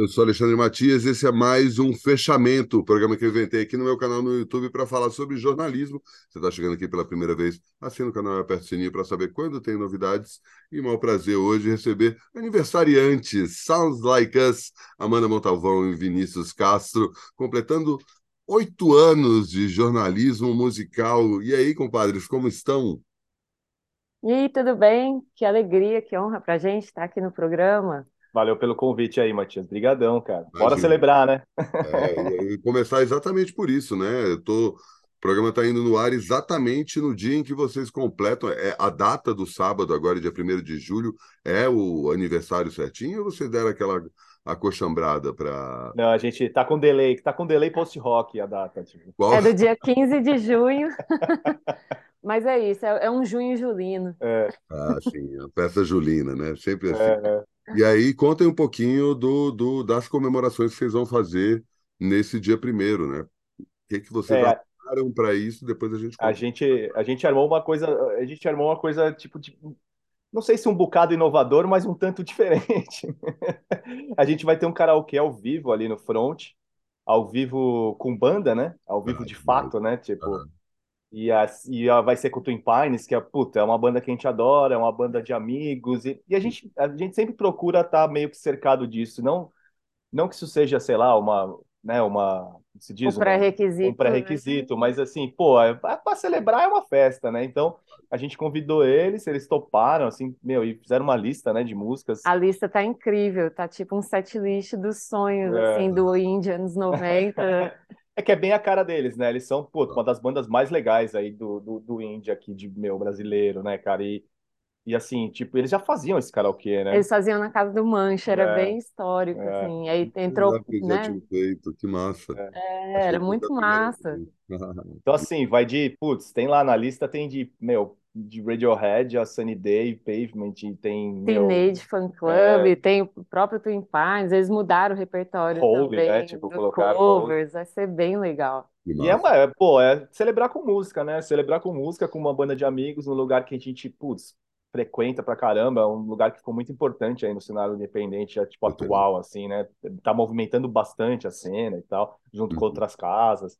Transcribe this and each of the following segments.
Eu sou Alexandre Matias, esse é mais um fechamento, programa que eu inventei aqui no meu canal no YouTube para falar sobre jornalismo. Você está chegando aqui pela primeira vez, assina o canal e aperte o sininho para saber quando tem novidades. E mau prazer hoje receber aniversariantes, Sounds Like Us, Amanda Montalvão e Vinícius Castro, completando oito anos de jornalismo musical. E aí, compadres, como estão? E aí, tudo bem? Que alegria, que honra para a gente estar aqui no programa. Valeu pelo convite aí, Matias. Obrigadão, cara. Bora celebrar, né? É, e começar exatamente por isso, né? Eu tô... O programa está indo no ar exatamente no dia em que vocês completam. É, a data do sábado, agora, dia 1 de julho, é o aniversário certinho ou você deram aquela acochambrada para. Não, a gente tá com delay, tá com delay post-rock a data. Tipo. Qual? É do dia 15 de junho. Mas é isso, é, é, um junho julino. É. Ah, sim, a festa julina, né? Sempre assim. É, é. E aí, contem um pouquinho do, do, das comemorações que vocês vão fazer nesse dia primeiro, né? O que, que vocês é, para isso? Depois a gente. A gente, a gente armou uma coisa, a gente armou uma coisa tipo de, não sei se um bocado inovador, mas um tanto diferente. a gente vai ter um karaokê ao vivo ali no front, ao vivo com banda, né? Ao vivo ah, de fato, né? Tipo, e, a, e a, vai ser com o Twin Pines, que é, puta, é uma banda que a gente adora, é uma banda de amigos, e, e a, gente, a gente sempre procura estar tá meio que cercado disso, não, não que isso seja, sei lá, uma, né, uma, se diz, um pré-requisito, um pré-requisito, né? mas assim, pô, é, para celebrar é uma festa, né? Então, a gente convidou eles, eles toparam, assim, meu, e fizeram uma lista, né, de músicas. A lista tá incrível, tá tipo um set list dos sonhos, é. assim, do Indie anos 90. É que é bem a cara deles, né? Eles são, pô, uma das bandas mais legais aí do, do, do indie aqui, de meu brasileiro, né, cara? E, e assim, tipo, eles já faziam esse karaokê, né? Eles faziam na casa do Mancha, era é, bem histórico, é. assim. Aí entrou, né? Feito, que massa. É, é era muito massa. Então, assim, vai de, putz, tem lá na lista, tem de, meu, de Radiohead, a Sunny Day, Pavement, tem... Teenage Fan Club, é... tem o próprio Twin Pines, eles mudaram o repertório Holy, também, né? Tipo, colocaram covers, vai ser bem legal. E é, uma, é, pô, é celebrar com música, né? Celebrar com música, com uma banda de amigos, num lugar que a gente, putz, frequenta pra caramba, é um lugar que ficou muito importante aí no cenário independente, tipo, atual, assim, né? Tá movimentando bastante a cena e tal, junto uhum. com outras casas.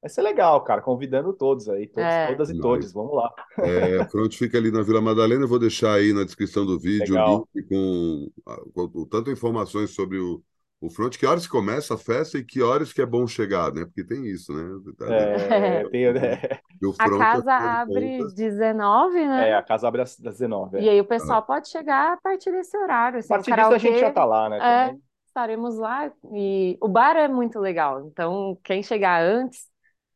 Vai ser legal, cara, convidando todos aí, todos, é. todas e todos, vamos lá. É, a front fica ali na Vila Madalena, eu vou deixar aí na descrição do vídeo o link com, com, com tanto informações sobre o, o front, que horas começa a festa e que horas que é bom chegar, né? Porque tem isso, né? É, tem, né? a casa abre às 19, né? É, a casa abre às 19. É. E aí o pessoal ah. pode chegar a partir desse horário. Assim, a partir disso a gente já tá lá, né? É, estaremos lá e o bar é muito legal. Então, quem chegar antes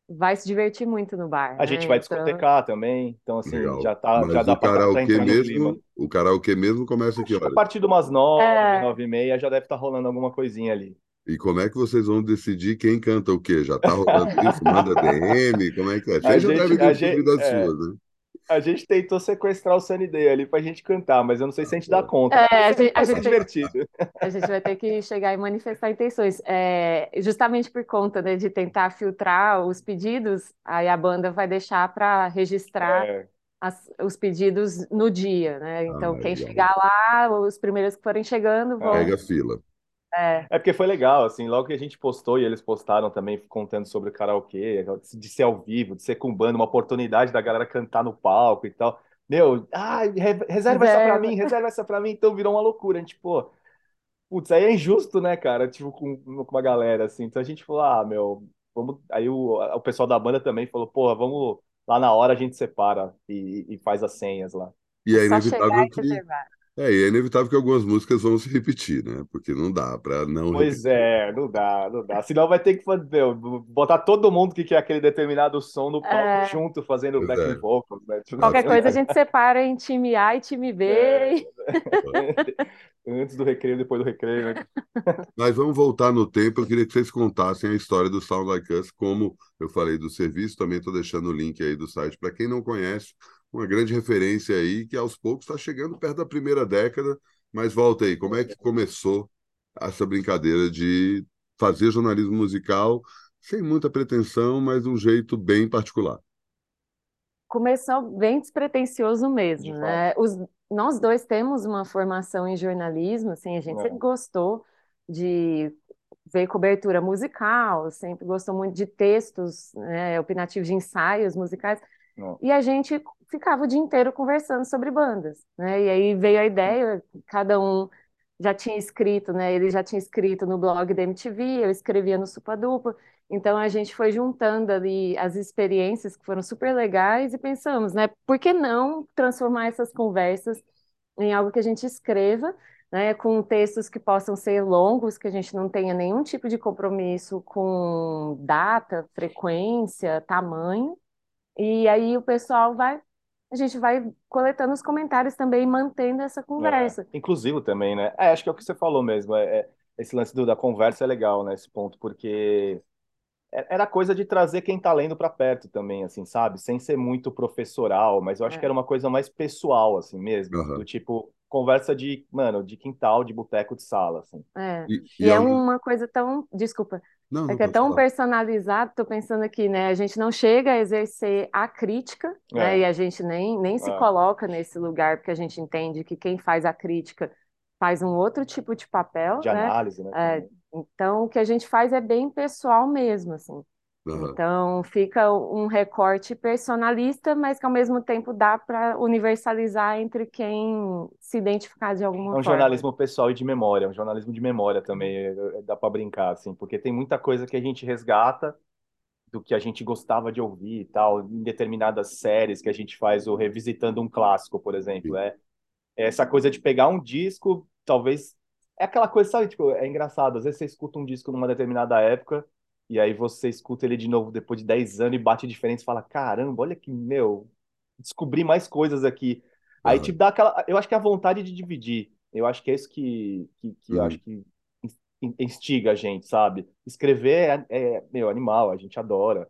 vai se divertir muito no bar. A né? gente vai então... discotecar também, então assim, Legal. já tá, Mas já dá para entrar mesmo, O karaokê mesmo começa aqui, olha. A partir de umas nove, é... nove e meia já deve estar tá rolando alguma coisinha ali. E como é que vocês vão decidir quem canta o quê? Já tá rolando isso? Manda DM? Como é que é? Vocês já devem ter gente, é... suas, né? A gente tentou sequestrar o Sunny Day ali pra gente cantar, mas eu não sei se a gente dá conta. É, a gente, a gente divertido. A gente vai ter que chegar e manifestar intenções. É, justamente por conta né, de tentar filtrar os pedidos, aí a banda vai deixar para registrar é. as, os pedidos no dia, né? Então, ah, quem chegar lá, os primeiros que forem chegando vão. Pega a fila. É. é porque foi legal, assim, logo que a gente postou e eles postaram também contando sobre o karaokê, de ser ao vivo, de ser com banda, uma oportunidade da galera cantar no palco e tal. Meu, ah, reserva essa pra mim, reserva essa pra mim, então virou uma loucura. A gente, pô, putz, aí é injusto, né, cara? Tipo, com, com uma galera, assim. Então a gente falou, ah, meu, vamos. Aí o, o pessoal da banda também falou, porra, vamos lá na hora a gente separa e, e faz as senhas lá. E é inevitável que, é, e é inevitável que algumas músicas vão se repetir, né? Porque não dá para não. Pois repetir. é, não dá, não dá. Senão vai ter que fazer, botar todo mundo que quer aquele determinado som no palco é. junto, fazendo pois backing é. vocals, né? Tipo, Qualquer coisa a gente separa em time A e time B. É. Antes do recreio, depois do recreio, né? Mas vamos voltar no tempo. Eu queria que vocês contassem a história do Sound Like Us, como eu falei do serviço, também estou deixando o link aí do site para quem não conhece uma grande referência aí, que aos poucos está chegando perto da primeira década. Mas volta aí, como é que começou essa brincadeira de fazer jornalismo musical sem muita pretensão, mas de um jeito bem particular? Começou bem despretensioso mesmo, né? Os, nós dois temos uma formação em jornalismo, assim, a gente é. sempre gostou de ver cobertura musical, sempre gostou muito de textos, né, opinativos de ensaios musicais. Não. E a gente ficava o dia inteiro conversando sobre bandas, né? E aí veio a ideia, cada um já tinha escrito, né? Ele já tinha escrito no blog da MTV, eu escrevia no Supa Dupla. Então a gente foi juntando ali as experiências que foram super legais e pensamos, né? Por que não transformar essas conversas em algo que a gente escreva, né? Com textos que possam ser longos, que a gente não tenha nenhum tipo de compromisso com data, frequência, tamanho. E aí o pessoal vai a gente vai coletando os comentários também e mantendo essa conversa. É, inclusivo também, né? É, acho que é o que você falou mesmo. É, é, esse lance do, da conversa é legal, né? Esse ponto, porque é, era coisa de trazer quem tá lendo para perto também, assim, sabe? Sem ser muito professoral, mas eu acho é. que era uma coisa mais pessoal, assim mesmo. Uhum. Do tipo, conversa de, mano, de quintal, de boteco de sala, assim. É. E, e, e é uma coisa tão. Desculpa. Não, é que é tão falar. personalizado, tô pensando aqui, né? A gente não chega a exercer a crítica, é. né? E a gente nem, nem se é. coloca nesse lugar, porque a gente entende que quem faz a crítica faz um outro tipo de papel, de né? análise, né? É, então, o que a gente faz é bem pessoal mesmo, assim. Uhum. Então, fica um recorte personalista, mas que ao mesmo tempo dá para universalizar entre quem se identificar de alguma forma. É um forma. jornalismo pessoal e de memória, é um jornalismo de memória também, é, é, dá para brincar, assim, porque tem muita coisa que a gente resgata do que a gente gostava de ouvir e tal, em determinadas séries que a gente faz, ou revisitando um clássico, por exemplo. É, é essa coisa de pegar um disco, talvez. É aquela coisa, sabe, tipo, é engraçado, às vezes você escuta um disco numa determinada época e aí você escuta ele de novo depois de 10 anos e bate diferente e fala: caramba, olha que, meu, descobri mais coisas aqui. Aí te dá aquela. Eu acho que é a vontade de dividir. Eu acho que é isso que, que, que uhum. eu acho que instiga a gente, sabe? Escrever é, é, meu, animal, a gente adora.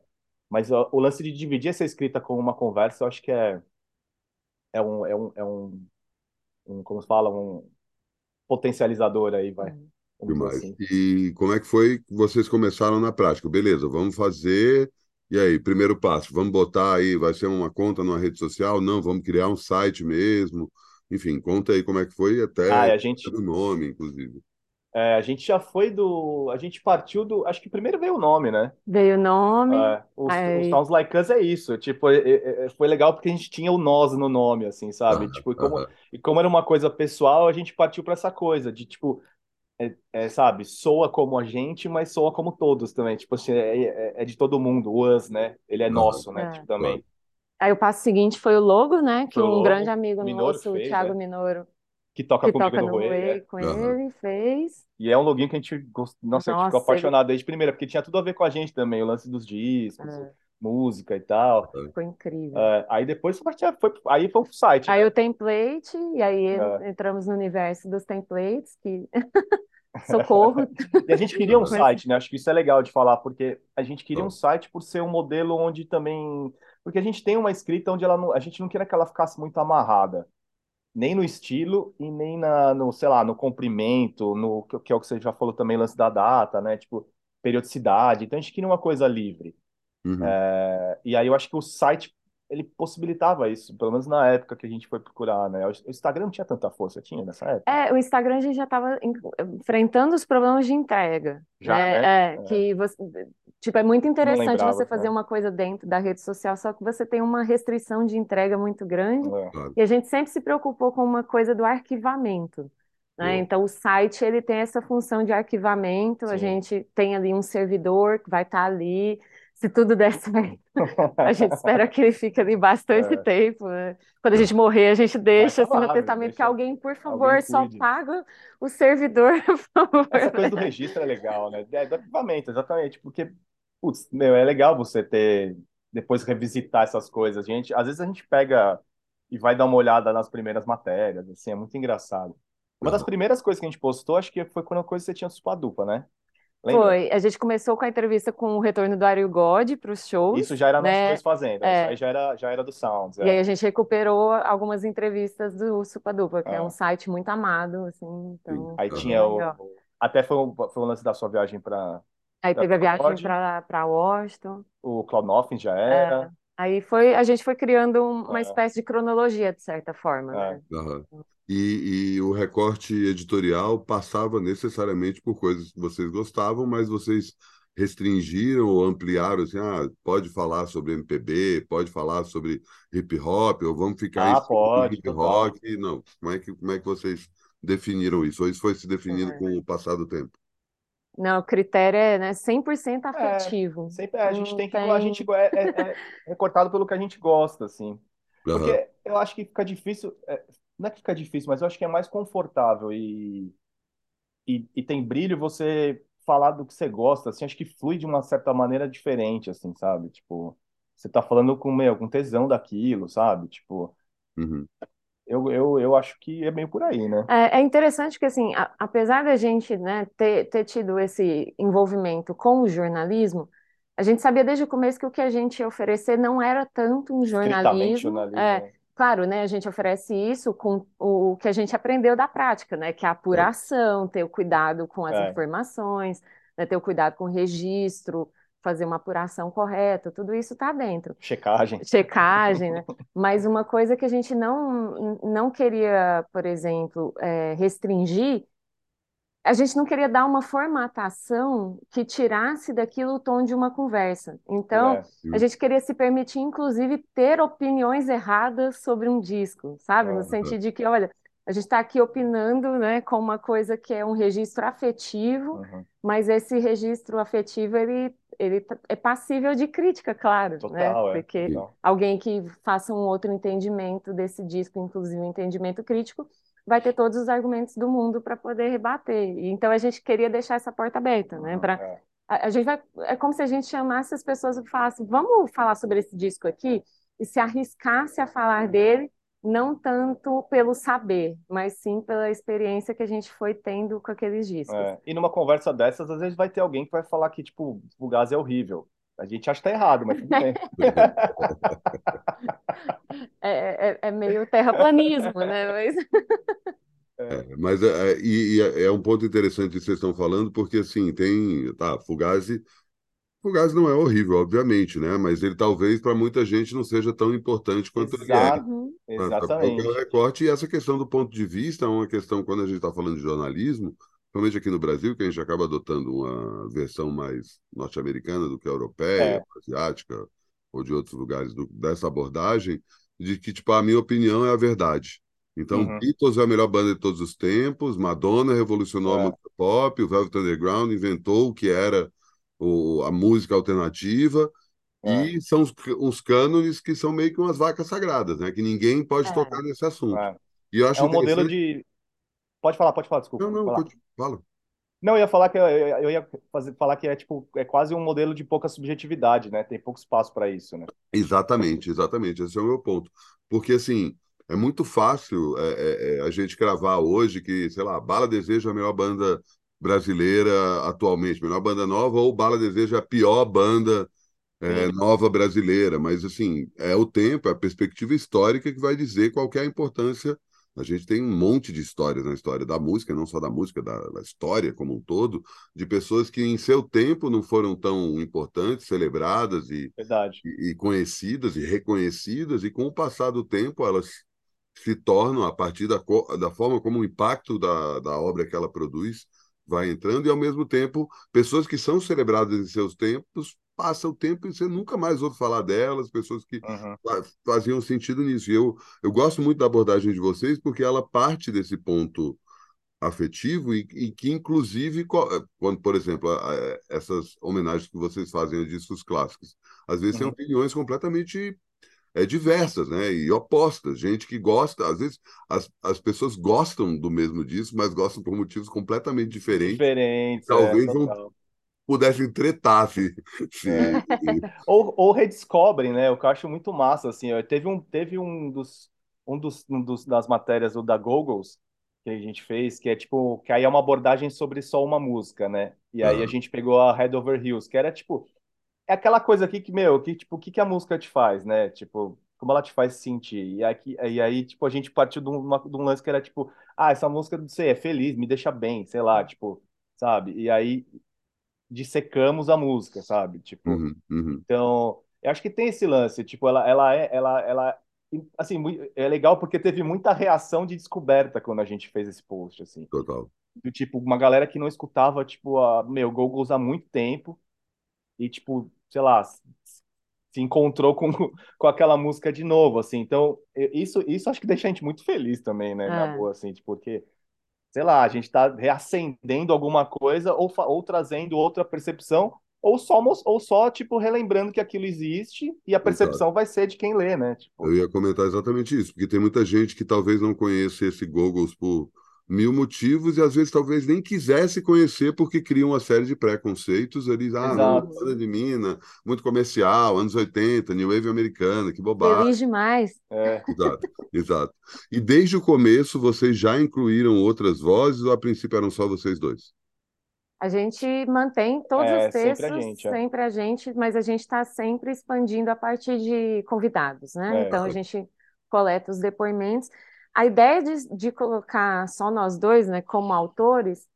Mas o, o, lance de dividir essa escrita com uma conversa, eu acho que é, é um, é um, é um, um como se fala, um potencializador aí, vai. Uhum. Demais. Assim. E como é que foi que vocês começaram na prática? Beleza, vamos fazer. E aí, primeiro passo, vamos botar aí, vai ser uma conta numa rede social? Não, vamos criar um site mesmo. Enfim, conta aí como é que foi até ah, a gente... o nome, inclusive. É, a gente já foi do. A gente partiu do. Acho que primeiro veio o nome, né? Veio o nome. É, os, os Sounds Like Us é isso. Tipo, é, é, foi legal porque a gente tinha o nós no nome, assim, sabe? tipo, e como, e como era uma coisa pessoal, a gente partiu para essa coisa de, tipo, é, é, sabe, soa como a gente, mas soa como todos também. Tipo assim, é, é, é de todo mundo, o us, né? Ele é nosso, né? Tipo, também. Aí o passo seguinte foi o logo, né? Que foi um logo, grande amigo Minoro nosso, fez, o Thiago Minoro, que toca que toca no, no Way, com uhum. ele, fez. E é um login que a gente gost... Nossa, Nossa, ficou apaixonado ele... desde primeira, porque tinha tudo a ver com a gente também, o lance dos discos, música e tal. Ficou incrível. aí depois foi, foi, aí foi o site. Aí né? o template, e aí entramos no universo dos templates, que Socorro. e a gente queria um site, né? Acho que isso é legal de falar, porque a gente queria um site por ser um modelo onde também. Porque a gente tem uma escrita onde ela não... a gente não queria que ela ficasse muito amarrada. Nem no estilo e nem na, no, sei lá, no comprimento, no que é o que você já falou também, lance da data, né? Tipo, periodicidade. Então a gente queria uma coisa livre. Uhum. É... E aí eu acho que o site ele possibilitava isso, pelo menos na época que a gente foi procurar, né? O Instagram não tinha tanta força, tinha nessa época? É, o Instagram a gente já estava enfrentando os problemas de entrega. Já, né? é, é, que você, tipo, é muito interessante você fazer uma coisa dentro da rede social, só que você tem uma restrição de entrega muito grande, é. e a gente sempre se preocupou com uma coisa do arquivamento. Né? Então, o site ele tem essa função de arquivamento, Sim. a gente tem ali um servidor que vai estar tá ali, se tudo der certo, a gente espera que ele fique ali bastante é. tempo. Né? Quando a gente morrer, a gente deixa assim no testamento deixa... que alguém, por favor, só paga o servidor, por favor. Essa coisa do registro é legal, né? É do arquivamento, exatamente, porque, putz, meu, é legal você ter, depois revisitar essas coisas. Gente, às vezes a gente pega e vai dar uma olhada nas primeiras matérias, assim, é muito engraçado. Uma das primeiras coisas que a gente postou, acho que foi quando a coisa você tinha Supadupa, né? Lembra? Foi. A gente começou com a entrevista com o retorno do Ario God para os shows. Isso já era né? nós fazendo. É. Isso aí já era, já era do Sounds. É. E aí a gente recuperou algumas entrevistas do Supadupa, que é. é um site muito amado, assim. Então, aí tinha o. Até foi um, foi um lance da sua viagem para. Aí teve a viagem para Washington. O Cloud Nothing já era. É. Aí foi, a gente foi criando uma é. espécie de cronologia, de certa forma. É. Né? Uhum. E, e, o recorte editorial passava necessariamente por coisas que vocês gostavam, mas vocês restringiram ou ampliaram, assim, ah, pode falar sobre MPB, pode falar sobre hip hop, ou vamos ficar ah, pode, hip rock. Não, como é, que, como é que vocês definiram isso? Ou isso foi se definindo é. com o passar do tempo? Não, o critério é né, 100% afetivo. É, sempre, a gente tem que. Tem... A gente é, é, é, é, cortado pelo que a gente gosta, assim. Porque uhum. eu acho que fica difícil. Não é que fica difícil, mas eu acho que é mais confortável e, e, e tem brilho você falar do que você gosta, assim, acho que flui de uma certa maneira diferente, assim, sabe? Tipo, você tá falando com, meu, com tesão daquilo, sabe? Tipo, uhum. eu, eu, eu acho que é meio por aí, né? É, é interessante que, assim, a, apesar da gente, né, ter, ter tido esse envolvimento com o jornalismo, a gente sabia desde o começo que o que a gente ia oferecer não era tanto um jornalismo, jornalismo é, né? Claro, né, a gente oferece isso com o que a gente aprendeu da prática, né, que é a apuração, ter o cuidado com as é. informações, né, ter o cuidado com o registro, fazer uma apuração correta, tudo isso está dentro. Checagem. Checagem, né? Mas uma coisa que a gente não, não queria, por exemplo, é, restringir a gente não queria dar uma formatação que tirasse daquilo o tom de uma conversa. Então, é, a gente queria se permitir, inclusive, ter opiniões erradas sobre um disco, sabe? É, no sentido de que, olha, a gente está aqui opinando né, com uma coisa que é um registro afetivo, uhum. mas esse registro afetivo, ele, ele tá, é passível de crítica, claro, né? Total, né? Porque é. alguém que faça um outro entendimento desse disco, inclusive um entendimento crítico, vai ter todos os argumentos do mundo para poder rebater. Então a gente queria deixar essa porta aberta, né? Pra, é. a, a, gente vai, é como se a gente chamasse as pessoas e falasse, vamos falar sobre esse disco aqui e se arriscasse a falar dele, não tanto pelo saber, mas sim pela experiência que a gente foi tendo com aqueles discos. É. E numa conversa dessas, às vezes vai ter alguém que vai falar que tipo o gás é horrível. A gente acha que tá errado, mas tudo bem. É, é, é, meio terraplanismo, né? Mas... É, mas é, é e, e é, é um ponto interessante que vocês estão falando, porque assim, tem. Tá, Fugazi. Fugazi não é horrível, obviamente, né? Mas ele talvez para muita gente não seja tão importante quanto Exato, ele é. Exatamente. Pra, recorte, e essa questão do ponto de vista é uma questão, quando a gente está falando de jornalismo, principalmente aqui no Brasil, que a gente acaba adotando uma versão mais norte-americana do que a europeia, é. asiática, ou de outros lugares do, dessa abordagem, de que, tipo, a minha opinião é a verdade. Então, uhum. Beatles é a melhor banda de todos os tempos, Madonna revolucionou é. a música pop, o Velvet Underground inventou o que era o, a música alternativa, é. e são os, os cânones que são meio que umas vacas sagradas, né? Que ninguém pode é. tocar nesse assunto. É. E eu acho é um modelo de Pode falar, pode falar, desculpa. Não, não, pode, fala. Não, eu ia falar que eu, eu ia fazer, falar que é tipo é quase um modelo de pouca subjetividade, né? Tem pouco espaço para isso, né? Exatamente, exatamente. Esse é o meu ponto. Porque assim é muito fácil é, é, é a gente cravar hoje que, sei lá, Bala Desejo é a melhor banda brasileira atualmente, melhor banda nova, ou Bala Desejo é a pior banda é, nova brasileira. Mas assim é o tempo, é a perspectiva histórica que vai dizer qual é a importância a gente tem um monte de histórias na história da música, não só da música, da, da, história como um todo, de pessoas que em seu tempo não foram tão importantes, celebradas e, e, e, conhecidas e reconhecidas, e com o passar do tempo elas se tornam, a partir da, da forma como o impacto da, da obra que ela produz vai entrando, e ao mesmo tempo, pessoas que são celebradas em seus tempos passa o tempo e você nunca mais ouve falar delas, pessoas que uhum. faziam sentido nisso. E eu, eu gosto muito da abordagem de vocês porque ela parte desse ponto afetivo e, e que, inclusive, quando, por exemplo, essas homenagens que vocês fazem a discos clássicos, às vezes uhum. têm opiniões completamente é, diversas, né? E opostas. Gente que gosta, às vezes as, as pessoas gostam do mesmo disco, mas gostam por motivos completamente diferentes. Diferentes. Talvez é, vão pudessem tretar se, se... Ou, ou redescobrem, né? O que eu acho muito massa, assim, teve um, teve um dos um dos, um dos das matérias do da Googles que a gente fez, que é tipo, que aí é uma abordagem sobre só uma música, né? E aí uhum. a gente pegou a Head Over Heels, que era tipo é aquela coisa aqui que, meu, que tipo, o que que a música te faz, né? Tipo, como ela te faz sentir. E, aqui, e aí, tipo, a gente partiu de, uma, de um lance que era tipo, ah, essa música, não sei, é feliz, me deixa bem, sei lá, tipo, sabe? E aí dissecamos a música, sabe? Tipo, uhum, uhum. então, eu acho que tem esse lance, tipo, ela, ela é, ela, ela, assim, é legal porque teve muita reação de descoberta quando a gente fez esse post, assim. Total. Do tipo, uma galera que não escutava, tipo, a, meu, Googles há muito tempo e, tipo, sei lá, se encontrou com, com aquela música de novo, assim. Então, isso, isso acho que deixa a gente muito feliz também, né, é. na boa, assim, tipo, porque, sei lá, a gente tá reacendendo alguma coisa ou, ou trazendo outra percepção ou só, ou só, tipo, relembrando que aquilo existe e a percepção Exato. vai ser de quem lê, né? Tipo... Eu ia comentar exatamente isso, porque tem muita gente que talvez não conheça esse Googles por mil motivos e às vezes talvez nem quisesse conhecer porque cria uma série de preconceitos ali, ah, não, de mina, muito comercial, anos 80, New Wave americana, que bobagem. Feliz demais. É. Exato, exato. E desde o começo vocês já incluíram outras vozes ou a princípio eram só vocês dois? A gente mantém todos é, os textos, sempre a, gente, é. sempre a gente, mas a gente está sempre expandindo a partir de convidados, né? É. Então a gente coleta os depoimentos. A ideia de, de colocar só nós dois, né, como autores,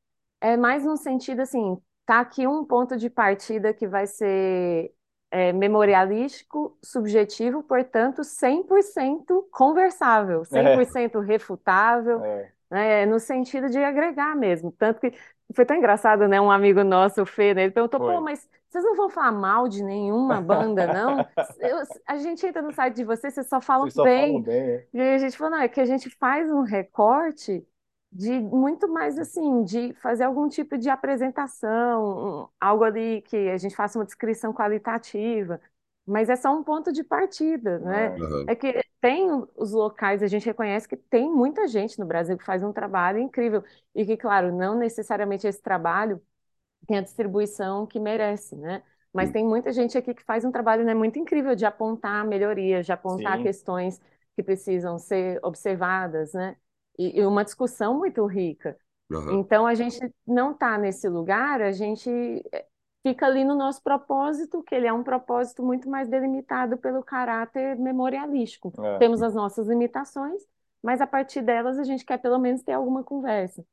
é mais no sentido assim, tá aqui um ponto de partida que vai ser é, memorialístico, subjetivo, portanto, 100% conversável, 100% é. refutável, é. Né, no sentido de agregar mesmo. Tanto que foi tão engraçado, né? Um amigo nosso, o Fê, né? ele perguntou, Foi. pô, mas vocês não vão falar mal de nenhuma banda, não? Eu, a gente entra no site de vocês, vocês só falam vocês só bem. Falam bem é. E a gente falou, não, é que a gente faz um recorte de muito mais assim, de fazer algum tipo de apresentação, um, algo ali que a gente faça uma descrição qualitativa, mas é só um ponto de partida, né? Uhum. É que tem os locais, a gente reconhece que tem muita gente no Brasil que faz um trabalho incrível e que, claro, não necessariamente esse trabalho tem a distribuição que merece, né? Mas Sim. tem muita gente aqui que faz um trabalho né, muito incrível de apontar melhorias, de apontar Sim. questões que precisam ser observadas, né? E, e uma discussão muito rica. Uhum. Então, a gente não está nesse lugar, a gente fica ali no nosso propósito, que ele é um propósito muito mais delimitado pelo caráter memorialístico. É. Temos as nossas limitações, mas a partir delas a gente quer pelo menos ter alguma conversa.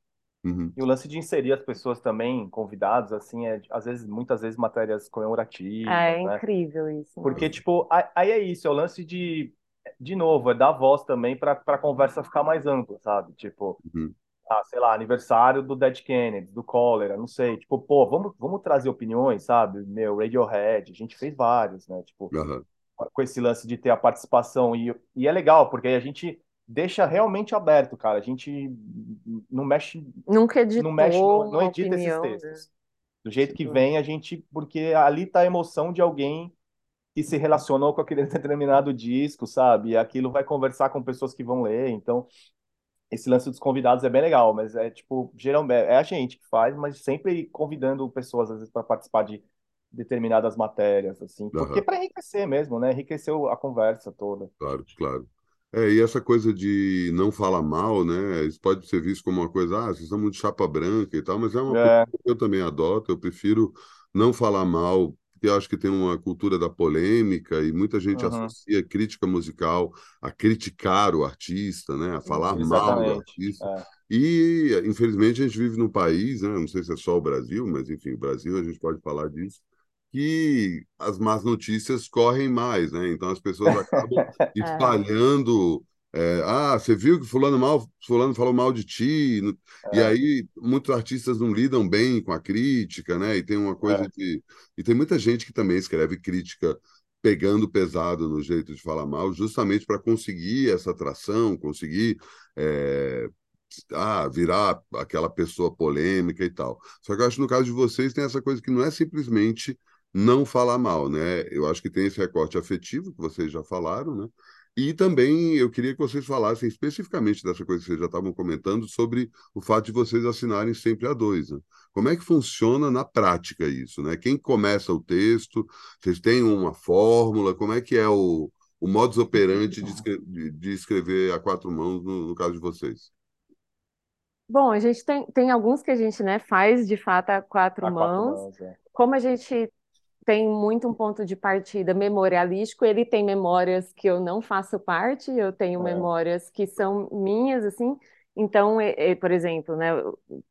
Uhum. E o lance de inserir as pessoas também, convidados, assim, é às vezes, muitas vezes matérias comemorativas. É, é incrível isso. Porque, tipo, aí é isso, é o lance de, de novo, é dar voz também para a conversa ficar mais ampla, sabe? Tipo, uhum ah, sei lá, aniversário do Dead Kennedy, do Cólera, não sei. Tipo, pô, vamos, vamos trazer opiniões, sabe? Meu, Radiohead, a gente fez vários, né? Tipo, uhum. com esse lance de ter a participação. E, e é legal, porque aí a gente deixa realmente aberto, cara. A gente não mexe. Nunca editou. Não, mexe, não, não edita opinião, esses textos. Né? Do jeito que vem, a gente. Porque ali tá a emoção de alguém que se relacionou com aquele determinado disco, sabe? E aquilo vai conversar com pessoas que vão ler. Então, esse lance dos convidados é bem legal, mas é tipo, geralmente é a gente que faz, mas sempre convidando pessoas às vezes para participar de determinadas matérias, assim, porque uhum. para enriquecer mesmo, né? Enriquecer a conversa toda. Claro, claro. É, e essa coisa de não falar mal, né? Isso pode ser visto como uma coisa, ah, vocês são muito chapa branca e tal, mas é uma é. coisa que eu também adoto, eu prefiro não falar mal porque eu acho que tem uma cultura da polêmica e muita gente uhum. associa crítica musical a criticar o artista, né? a falar Exatamente. mal do artista. É. E, infelizmente, a gente vive num país, né? não sei se é só o Brasil, mas, enfim, o Brasil, a gente pode falar disso, que as más notícias correm mais, né? Então as pessoas acabam é. espalhando é, ah, você viu que fulano mal, fulano falou mal de ti, é. e aí muitos artistas não lidam bem com a crítica, né? E tem uma coisa é. de e tem muita gente que também escreve crítica pegando pesado no jeito de falar mal, justamente para conseguir essa atração, conseguir é, ah, virar aquela pessoa polêmica e tal. Só que eu acho que no caso de vocês tem essa coisa que não é simplesmente não falar mal, né? Eu acho que tem esse recorte afetivo que vocês já falaram, né? E também eu queria que vocês falassem especificamente dessa coisa que vocês já estavam comentando sobre o fato de vocês assinarem sempre a dois. Né? Como é que funciona na prática isso? Né? Quem começa o texto? Vocês têm uma fórmula? Como é que é o, o modus operandi de, de, de escrever a quatro mãos no, no, caso de vocês? Bom, a gente tem, tem alguns que a gente né, faz de fato a quatro a mãos. Quatro mãos é. Como a gente tem muito um ponto de partida memorialístico. Ele tem memórias que eu não faço parte, eu tenho é. memórias que são minhas, assim. Então, por exemplo, né,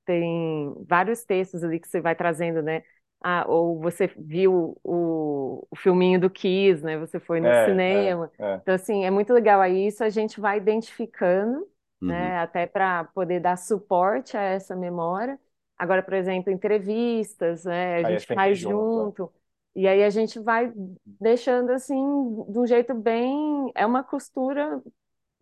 tem vários textos ali que você vai trazendo, né? ah, ou você viu o, o filminho do Kiss, né? Você foi no é, cinema. É, é. Então, assim, é muito legal. Aí isso a gente vai identificando, uhum. né? Até para poder dar suporte a essa memória. Agora, por exemplo, entrevistas, né? A aí gente faz junto. junto. E aí a gente vai deixando assim, de um jeito bem. É uma costura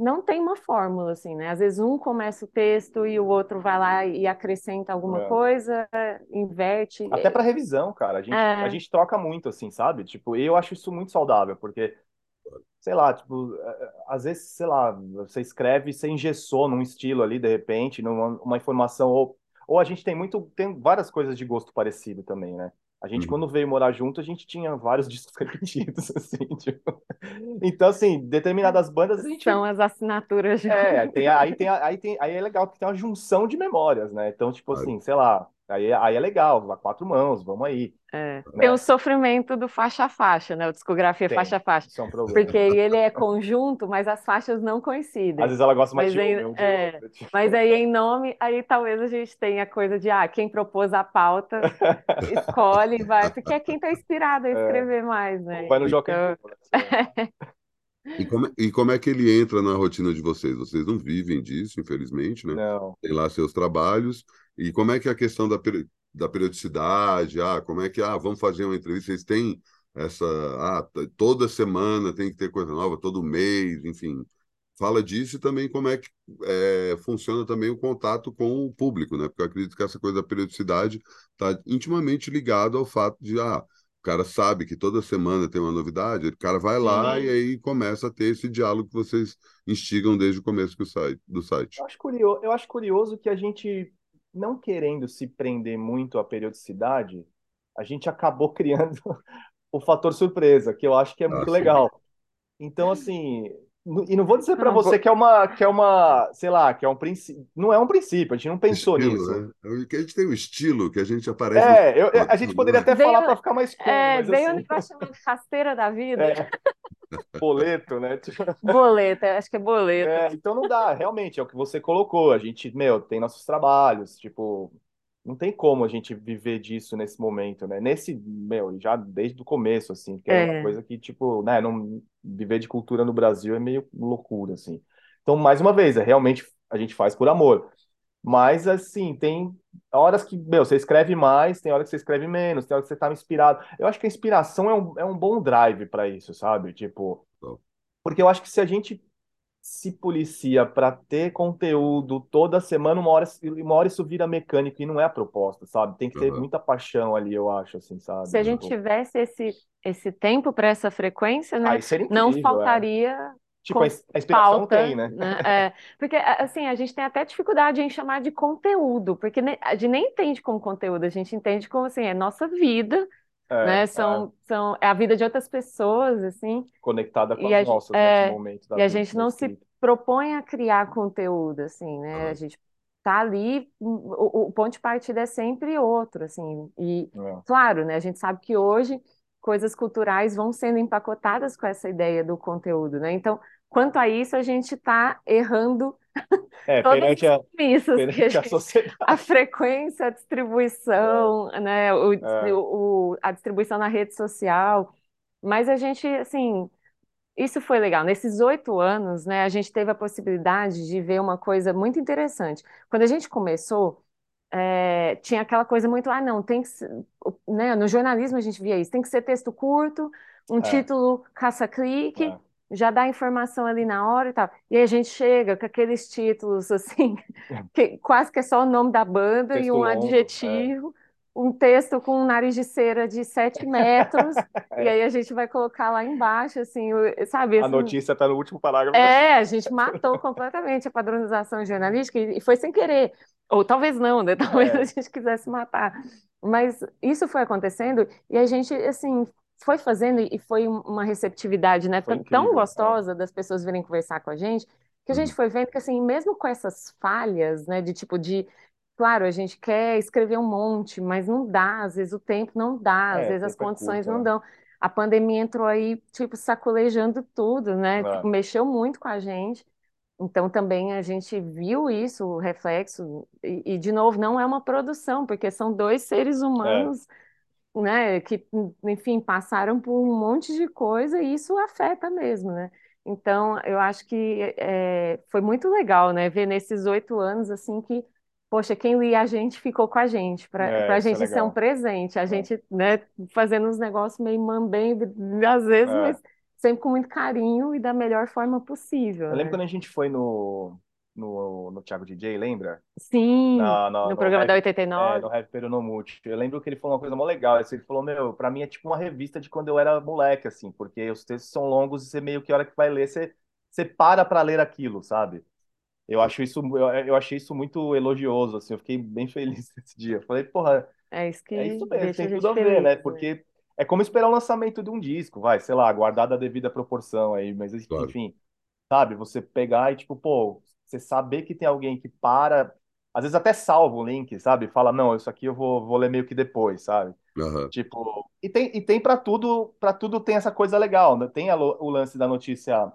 não tem uma fórmula, assim, né? Às vezes um começa o texto e o outro vai lá e acrescenta alguma é. coisa, inverte. Até para revisão, cara. A gente, é. a gente troca muito, assim, sabe? Tipo, eu acho isso muito saudável, porque, sei lá, tipo, é, é, às vezes, sei lá, você escreve, você engessou num estilo ali, de repente, numa uma informação, ou, ou a gente tem muito, tem várias coisas de gosto parecido também, né? A gente, uhum. quando veio morar junto, a gente tinha vários discos repetidos, assim, tipo... Então, assim, determinadas bandas a gente... São as assinaturas. É, tem, aí, tem, aí, tem, aí é legal, porque tem uma junção de memórias, né? Então, tipo assim, sei lá, aí, aí é legal, a quatro mãos, vamos aí. É. Né? Tem o sofrimento do faixa a faixa, né? O discografia tem, faixa a faixa. Isso é um problema. Porque ele é conjunto, mas as faixas não coincidem. Às vezes ela gosta mais mas de um, é, outro, tipo. Mas aí em nome, aí talvez a gente tenha a coisa de ah, quem propôs a pauta escolhe, vai, porque é quem está inspirado a é. escrever é. mais, né? Vai no. Então... E como, é, e como é que ele entra na rotina de vocês? Vocês não vivem disso, infelizmente, né? Não. Tem lá seus trabalhos. E como é que é a questão da, da periodicidade? Ah, como é que, ah, vamos fazer uma entrevista? Vocês têm essa, ah, toda semana tem que ter coisa nova, todo mês, enfim. Fala disso e também como é que é, funciona também o contato com o público, né? Porque eu acredito que essa coisa da periodicidade está intimamente ligado ao fato de, ah, o cara sabe que toda semana tem uma novidade, o cara vai lá Sim. e aí começa a ter esse diálogo que vocês instigam desde o começo do site. Do site. Eu, acho curioso, eu acho curioso que a gente, não querendo se prender muito à periodicidade, a gente acabou criando o fator surpresa, que eu acho que é muito ah, legal. Então, assim, e não vou dizer para você que é uma, que é uma, sei lá, que é um princípio. Não é um princípio, a gente não pensou estilo, nisso. Né? É a gente tem um estilo que a gente aparece. É, eu, a gente poderia até veio, falar para ficar mais cômodo. É, veio assim... um negócio chamado rasteira da vida. É. Boleto, né? Boleto, acho que é boleto. É, então não dá, realmente, é o que você colocou. A gente, meu, tem nossos trabalhos, tipo, não tem como a gente viver disso nesse momento, né? Nesse, meu, já desde o começo, assim, que é, uma é. coisa que, tipo, né, não, viver de cultura no Brasil é meio loucura, assim. Então, mais uma vez, é realmente a gente faz por amor. Mas, assim, tem horas que, meu, você escreve mais, tem horas que você escreve menos, tem horas que você tá inspirado. Eu acho que a inspiração é um, é um bom drive para isso, sabe? Tipo, porque eu acho que se a gente se policia para ter conteúdo toda semana, uma hora, uma hora isso vira mecânico e não é a proposta, sabe? Tem que ter uhum. muita paixão ali, eu acho, assim, sabe? Se a gente tipo... tivesse esse, esse tempo para essa frequência, né? Incrível, não é. faltaria. É. Tipo, a inspiração pauta, tem, né? né? É, porque, assim, a gente tem até dificuldade em chamar de conteúdo, porque a gente nem entende como conteúdo, a gente entende como, assim, é nossa vida, é, né? São, é. são, é a vida de outras pessoas, assim. Conectada com as nossas é, nesse momento. e a gente não se propõe a criar conteúdo, assim, né? A gente tá ali, o, o, ponto de partida é sempre outro, assim. E, é. claro, né? A gente sabe que hoje coisas culturais vão sendo empacotadas com essa ideia do conteúdo, né? Então, quanto a isso, a gente está errando é, perante a, perante a, gente, a, sociedade. A frequência, a distribuição, é. né, o, é. o, a distribuição na rede social. Mas a gente, assim, isso foi legal. Nesses oito anos, né, a gente teve a possibilidade de ver uma coisa muito interessante. Quando a gente começou, é, tinha aquela coisa muito, ah, não, tem que ser, né, no jornalismo a gente via isso, tem que ser texto curto, um é. título caça-clique, é já dá informação ali na hora e tal. E aí a gente chega com aqueles títulos assim, que quase que é só o nome da banda texto e um longo, adjetivo, é. um texto com um nariz de cera de sete metros, é. e aí a gente vai colocar lá embaixo, assim, sabe? A notícia está no último parágrafo. É, a gente matou completamente a padronização jornalística e foi sem querer. Ou talvez não, né? Talvez é. a gente quisesse matar. Mas isso foi acontecendo e a gente, assim, foi fazendo e foi uma receptividade né, incrível, tão é. gostosa é. das pessoas virem conversar com a gente, que a gente uhum. foi vendo que, assim, mesmo com essas falhas, né, de tipo de. Claro, a gente quer escrever um monte, mas não dá, às vezes o tempo não dá, às é, vezes as condições curto, não é. dão. A pandemia entrou aí, tipo, sacolejando tudo, né? Tipo, mexeu muito com a gente. Então, também a gente viu isso, o reflexo. E, e, de novo, não é uma produção, porque são dois seres humanos né, que, enfim, passaram por um monte de coisa e isso afeta mesmo, né? Então, eu acho que é, foi muito legal, né, ver nesses oito anos, assim, que, poxa, quem lia a gente ficou com a gente, para é, a é gente é ser um presente, a é. gente, né, fazendo uns negócios meio mambembe, às vezes, é. mas sempre com muito carinho e da melhor forma possível. Eu lembro né? quando a gente foi no, no, no Thiago DJ, lembra? Sim, no, no, programa da 89. É, no Rap Peronomute. Eu lembro que ele falou uma coisa mó legal. Ele falou, meu, pra mim é tipo uma revista de quando eu era moleque, assim, porque os textos são longos e você meio que a hora que vai ler, você, você para pra ler aquilo, sabe? Eu acho isso, eu, eu achei isso muito elogioso, assim, eu fiquei bem feliz esse dia. Eu falei, porra, é isso que é isso mesmo, tem tudo a ver, feliz, né? Porque né? É como esperar o lançamento de um disco, vai, sei lá, guardado a devida proporção aí, mas enfim, claro. sabe? Você pegar e tipo, pô, você saber que tem alguém que para, às vezes até salva o link, sabe? Fala, não, isso aqui eu vou, vou ler meio que depois, sabe? Uhum. Tipo, e tem, e tem para tudo, para tudo tem essa coisa legal, né? Tem a, o lance da notícia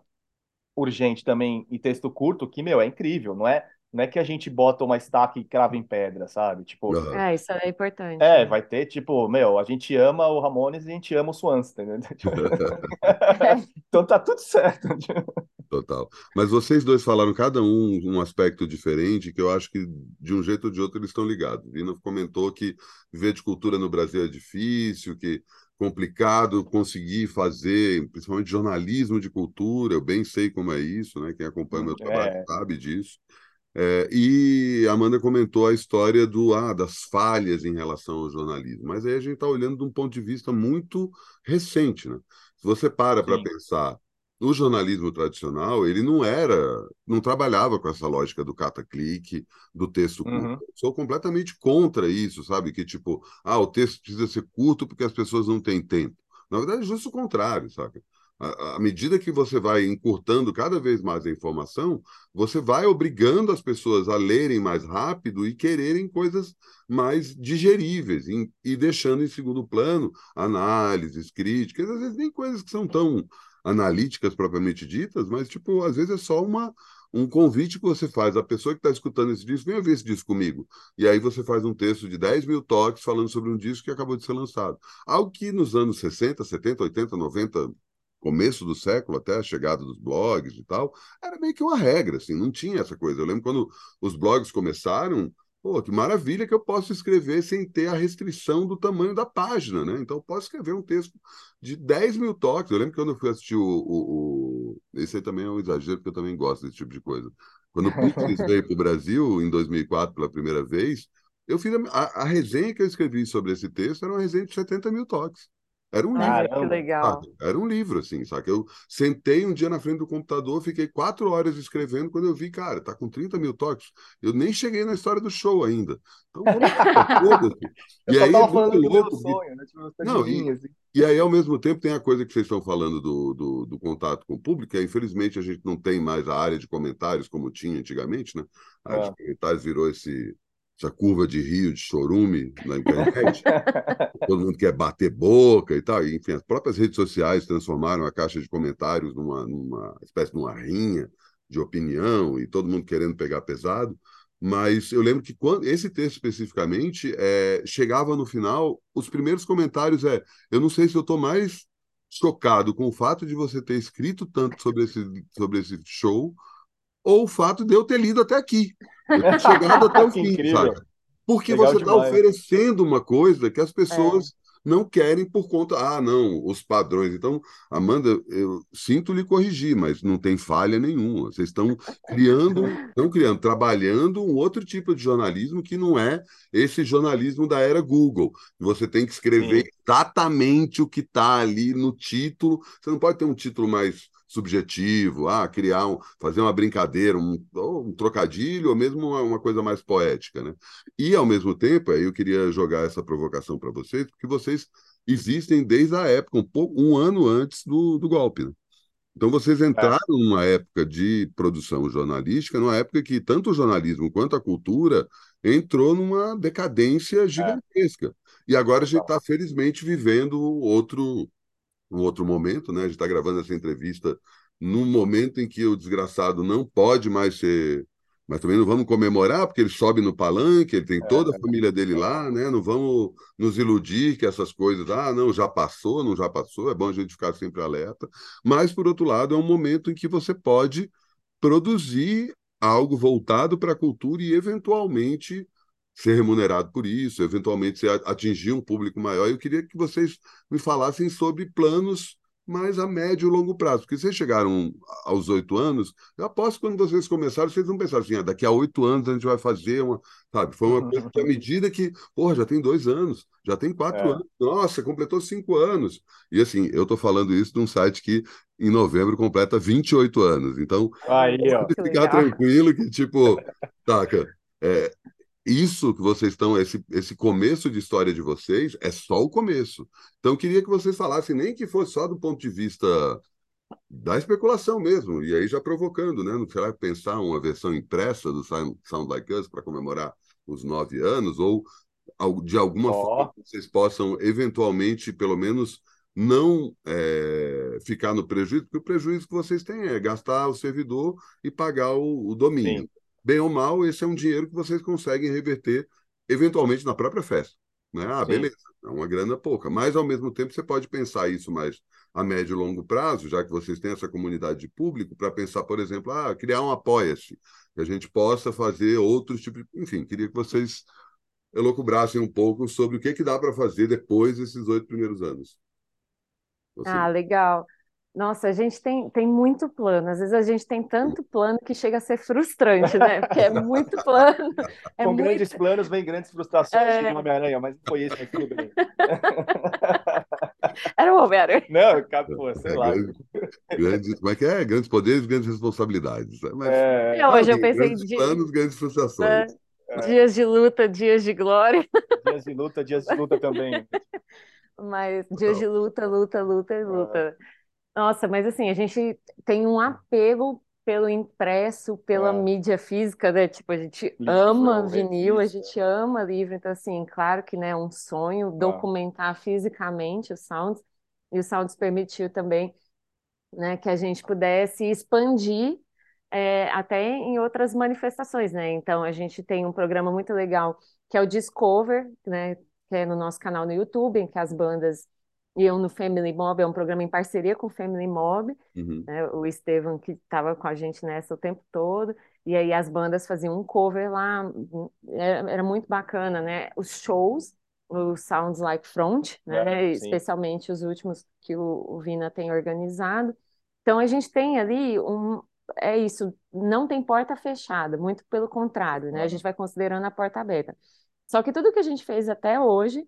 urgente também e texto curto, que, meu, é incrível, não é? Não é que a gente bota uma estaca e crava em pedra, sabe? Tipo, uhum. é, isso é importante. É, vai ter, tipo, meu, a gente ama o Ramones e a gente ama o Swans, entendeu? então tá tudo certo. Total. Mas vocês dois falaram cada um um aspecto diferente, que eu acho que de um jeito ou de outro eles estão ligados. Vina comentou que viver de cultura no Brasil é difícil, que complicado conseguir fazer, principalmente jornalismo de cultura, eu bem sei como é isso, né? Quem acompanha meu trabalho é. sabe disso. É, e a Amanda comentou a história do ah, das falhas em relação ao jornalismo, mas aí a gente está olhando de um ponto de vista muito recente. Né? Se você para para pensar o jornalismo tradicional, ele não era, não trabalhava com essa lógica do cata-clique, do texto curto. Uhum. Sou completamente contra isso, sabe? Que tipo, ah, o texto precisa ser curto porque as pessoas não têm tempo. Na verdade, é justo o contrário, sabe? À medida que você vai encurtando cada vez mais a informação, você vai obrigando as pessoas a lerem mais rápido e quererem coisas mais digeríveis, e, deixando em segundo plano análises, críticas, às vezes nem coisas que são tão analíticas propriamente ditas, mas, tipo, às vezes é só uma, um convite que você faz à pessoa que está escutando esse disco, vem ouvir esse disco comigo. E aí você faz um texto de 10 mil toques falando sobre um disco que acabou de ser lançado. Algo que nos anos 60, 70, 80, 90, começo do século, até a chegada dos blogs e tal, era meio que uma regra, assim, não tinha essa coisa. Eu lembro quando os blogs começaram, Pô, que maravilha que eu posso escrever sem ter a restrição do tamanho da página, né? Então, eu posso escrever um texto de 10 mil toques. Eu lembro que quando eu fui assistir o, o, o... Esse aí também é um exagero, porque eu também gosto desse tipo de coisa. Quando o Pixels veio para o Brasil, em 2004, pela primeira vez, eu fiz a, a, a, resenha que eu escrevi sobre esse texto era uma resenha de 70 mil toques. Era um ah, livro. Que legal. Era um livro, assim, sabe? Eu sentei um dia na frente do computador, fiquei quatro horas escrevendo, quando eu vi, cara, tá com 30 mil toques. Eu nem cheguei na história do show ainda. Então, vamos E aí, tava falando do louco, sonho, né? Tipo, Não, e, assim. e, aí, ao mesmo tempo, tem a coisa que vocês estão falando do, do, do contato com o público, que é, infelizmente a gente não tem mais a área de comentários como tinha antigamente, né? A área é. de comentários virou esse essa curva de rio, de chorume na internet. Todo mundo quer bater boca e tal. E, enfim, as próprias redes sociais transformaram a caixa de comentários numa, numa espécie de uma rinha de opinião e todo mundo querendo pegar pesado. Mas eu lembro que quando esse texto especificamente é, chegava no final, os primeiros comentários é: eu não sei se eu estou mais chocado com o fato de você ter escrito tanto sobre esse, sobre esse show ou o fato de eu ter lido até aqui. Eu ter chegado até o fim, sabe? Porque Legal você está oferecendo uma coisa que as pessoas é. não querem por conta. Ah, não, os padrões. Então, Amanda, eu sinto lhe corrigir, mas não tem falha nenhuma. Vocês estão criando, estão criando, trabalhando um outro tipo de jornalismo que não é esse jornalismo da era Google. Você tem que escrever Sim. exatamente o que está ali no título. Você não pode ter um título mais subjetivo, ah, criar um, fazer uma brincadeira, um, um trocadilho, ou mesmo uma, uma, coisa mais poética, né? E ao mesmo tempo, aí eu queria jogar essa provocação para vocês, porque vocês existem desde a época, um pouco, um ano antes do, do golpe. Né? Então vocês entraram é. numa época de produção jornalística, numa época que tanto o jornalismo quanto a cultura entrou numa decadência é. gigantesca. É. E agora a gente está, felizmente, vivendo outro um outro momento, né? A gente está gravando essa entrevista num momento em que o desgraçado não pode mais ser mas também não vamos comemorar porque ele sobe no palanque, ele tem toda a é. família dele lá, né? Não vamos nos iludir que essas coisas, ah, não, já passou, não já passou, é bom a gente ficar sempre alerta. Mas, por outro lado, é um momento em que você pode produzir algo voltado para a cultura e, eventualmente, ser remunerado por isso, eventualmente atingir um público maior. Eu queria que vocês me falassem sobre planos mas a médio e longo prazo. Porque vocês chegaram aos oito anos, eu aposto que quando vocês começaram, vocês não pensaram assim, ah, daqui a oito anos a gente vai fazer uma. Sabe? Foi uma coisa que, à medida que, porra, já tem dois anos, já tem quatro é. anos, nossa, completou cinco anos. E assim, eu estou falando isso de um site que em novembro completa 28 anos. Então, Aí, pode ficar tranquilo que, tipo, taca. É, isso que vocês estão, esse, esse começo de história de vocês, é só o começo. Então, eu queria que vocês falassem, nem que fosse só do ponto de vista da especulação mesmo, e aí já provocando, né? Não será pensar uma versão impressa do Sound Like Us para comemorar os nove anos, ou de alguma oh. forma vocês possam, eventualmente, pelo menos, não é, ficar no prejuízo, porque o prejuízo que vocês têm é gastar o servidor e pagar o, o domínio. Sim bem ou mal, esse é um dinheiro que vocês conseguem reverter eventualmente na própria festa. Né? Ah, Sim. beleza, é uma grana pouca. Mas, ao mesmo tempo, você pode pensar isso mais a médio e longo prazo, já que vocês têm essa comunidade de público, para pensar, por exemplo, ah, criar um apoia-se, que a gente possa fazer outros tipos de... Enfim, queria que vocês elocubrassem um pouco sobre o que, que dá para fazer depois desses oito primeiros anos. Você... Ah, legal. Nossa, a gente tem, tem muito plano. Às vezes a gente tem tanto plano que chega a ser frustrante, né? Porque é muito plano. É Com muito... grandes planos vem grandes frustrações, é... Homem-Aranha, mas não foi isso, mas tudo bem. Era o Homem-Aranha. Não, pô, sei é, lá. Grandes, grandes, como é que é? Grandes poderes, grandes responsabilidades. Né? Mas, é... Não, hoje eu pensei grandes planos, grandes frustrações. É... Dias de luta, dias de glória. Dias de luta, dias de luta também. Mas dias de luta, luta, luta e luta. Nossa, mas assim, a gente tem um apego pelo impresso, pela é. mídia física, né? Tipo, a gente livro, ama vinil, a gente ama livro, então assim, claro que né, é um sonho é. documentar fisicamente os sounds, e o Sounds permitiu também né, que a gente pudesse expandir é, até em outras manifestações, né? Então a gente tem um programa muito legal que é o Discover, né? Que é no nosso canal no YouTube, em que as bandas iam no Family Mob, é um programa em parceria com o Family Mob, uhum. né, o Estevam que estava com a gente nessa o tempo todo, e aí as bandas faziam um cover lá, era, era muito bacana, né? Os shows, os Sounds Like Front, né? É, especialmente os últimos que o, o Vina tem organizado. Então a gente tem ali um, é isso, não tem porta fechada, muito pelo contrário, né? A gente vai considerando a porta aberta. Só que tudo que a gente fez até hoje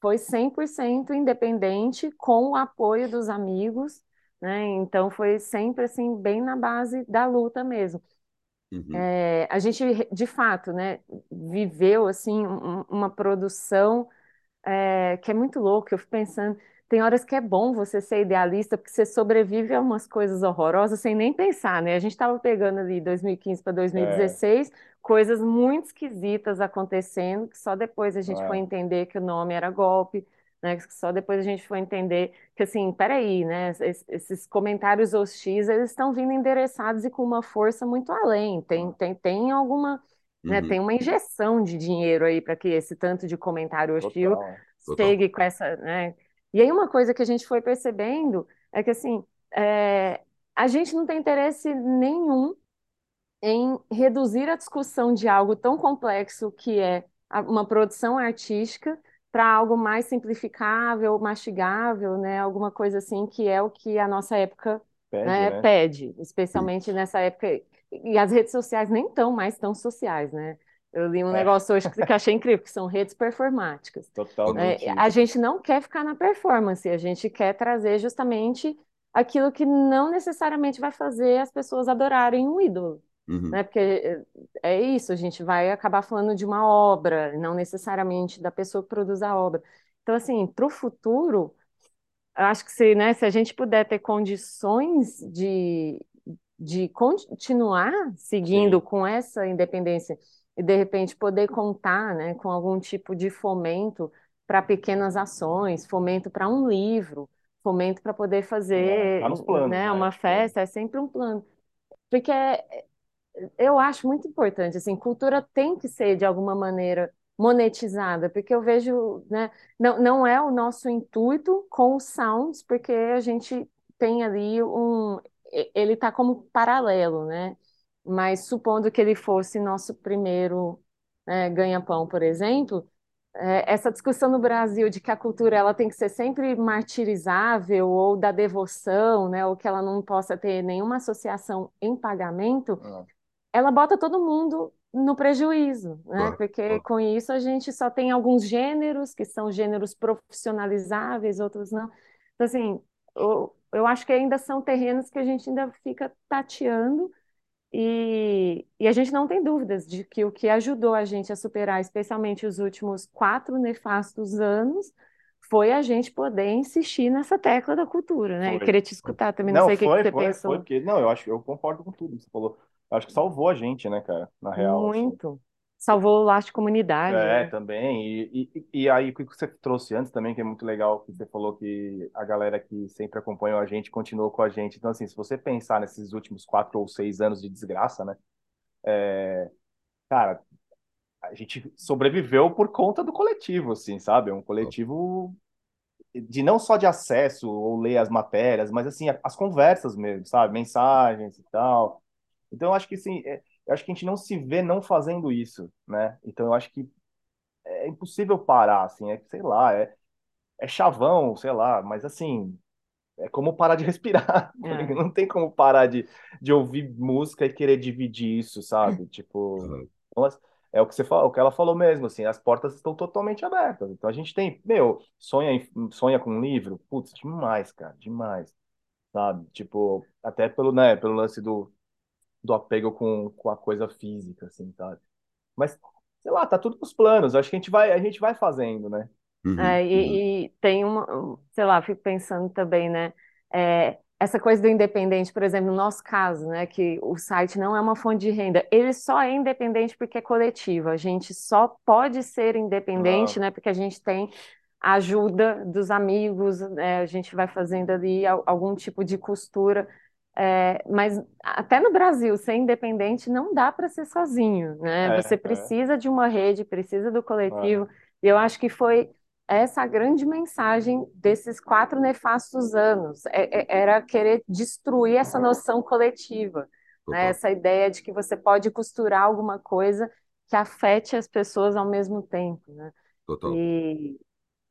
foi 100% independente, com o apoio dos amigos, né? Então foi sempre assim, bem na base da luta mesmo. Uhum. É, a gente, de fato, né, viveu assim um, uma produção é, que é muito louca. Eu fico pensando, tem horas que é bom você ser idealista, porque você sobrevive a umas coisas horrorosas sem nem pensar, né? A gente estava pegando ali 2015 para 2016, é. coisas muito esquisitas acontecendo, que só depois a gente é. foi entender que o nome era golpe, né? Que só depois a gente foi entender que, assim, peraí, né? Esses comentários hostis, eles estão vindo endereçados e com uma força muito além. Tem, tem, tem alguma... Né, uhum. Tem uma injeção de dinheiro aí para que esse tanto de comentário hostil Total. chegue com essa, né, e aí uma coisa que a gente foi percebendo é que assim, é, a gente não tem interesse nenhum em reduzir a discussão de algo tão complexo que é uma produção artística para algo mais simplificável, mastigável, né? Alguma coisa assim que é o que a nossa época pede, né? Né? pede especialmente nessa época. E as redes sociais nem estão mais tão sociais, né? Eu li um é. negócio hoje que achei incrível, que são redes performáticas. Totalmente. É, a gente não quer ficar na performance, a gente quer trazer justamente aquilo que não necessariamente vai fazer as pessoas adorarem um ídolo. Uhum. Né? Porque é, é isso, a gente vai acabar falando de uma obra, não necessariamente da pessoa que produz a obra. Então, assim, para o futuro, acho que se, né, se a gente puder ter condições de, de continuar seguindo Sim. com essa independência e de repente poder contar né, com algum tipo de fomento para pequenas ações, fomento para um livro, fomento para poder fazer tá planos, né, né, uma festa, é sempre um plano. Porque é, eu acho muito importante, assim, cultura tem que ser de alguma maneira monetizada, porque eu vejo, né, não, não é o nosso intuito com os sounds, porque a gente tem ali um, ele está como paralelo, né? Mas supondo que ele fosse nosso primeiro né, ganha-pão, por exemplo, é, essa discussão no Brasil de que a cultura ela tem que ser sempre martirizável ou da devoção, né, ou que ela não possa ter nenhuma associação em pagamento, ah. ela bota todo mundo no prejuízo, né? Porque com isso a gente só tem alguns gêneros que são gêneros profissionalizáveis, outros não. Então, assim, eu, eu acho que ainda são terrenos que a gente ainda fica tateando e, e a gente não tem dúvidas de que o que ajudou a gente a superar, especialmente os últimos quatro nefastos anos, foi a gente poder insistir nessa tecla da cultura, né? Foi. queria te escutar também, não, não sei o que, que você foi, pensou. Foi, porque, não, eu acho que eu concordo com tudo que você falou. Eu acho que salvou a gente, né, cara, na real. Assim. Muito. Assim salvou o laço de comunidade. É, né? também. E, e, e, aí, o que você trouxe antes também, que é muito legal, que você falou que a galera que sempre acompanhou a gente continuou com a gente. Então, assim, se você pensar nesses últimos quatro ou seis anos de desgraça, né? É, cara, a gente sobreviveu por conta do coletivo, assim, sabe? É um coletivo de não só de acesso ou ler as matérias, mas assim, as conversas mesmo, sabe? Mensagens e tal. Então, acho que assim, é, eu acho que a gente não se vê não fazendo isso, né? Então eu acho que é impossível parar, assim, é sei lá, é, é chavão, sei lá, mas assim, é como parar de respirar. É. Não tem como parar de, de ouvir música e querer dividir isso, sabe? Tipo, é o que você falou, o que ela falou mesmo, assim, as portas estão totalmente abertas. Então a gente tem, meu, sonha, sonha com um livro, putz, demais, cara, demais. Sabe? Tipo, até pelo, né, pelo lance do do apego com, com a coisa física, assim, sabe? Mas, sei lá, tá tudo nos planos. Acho que a gente vai, a gente vai fazendo, né? Uhum, é, e, uhum. e, tem uma, sei lá, fico pensando também, né? É, essa coisa do independente, por exemplo, no nosso caso, né, que o site não é uma fonte de renda, ele só é independente porque é coletivo. A gente só pode ser independente, ah. né, porque a gente tem a ajuda dos amigos, né, a gente vai fazendo ali algum tipo de costura é, mas até no Brasil, ser independente não dá para ser sozinho, né? É, Você é. precisa é. de uma rede, precisa do coletivo. E eu acho que foi essa a grande mensagem desses quatro nefastos anos. É, é, era querer destruir essa noção coletiva, né? essa ideia de que você pode costurar alguma coisa que afete as pessoas ao mesmo tempo. Né? Total. E,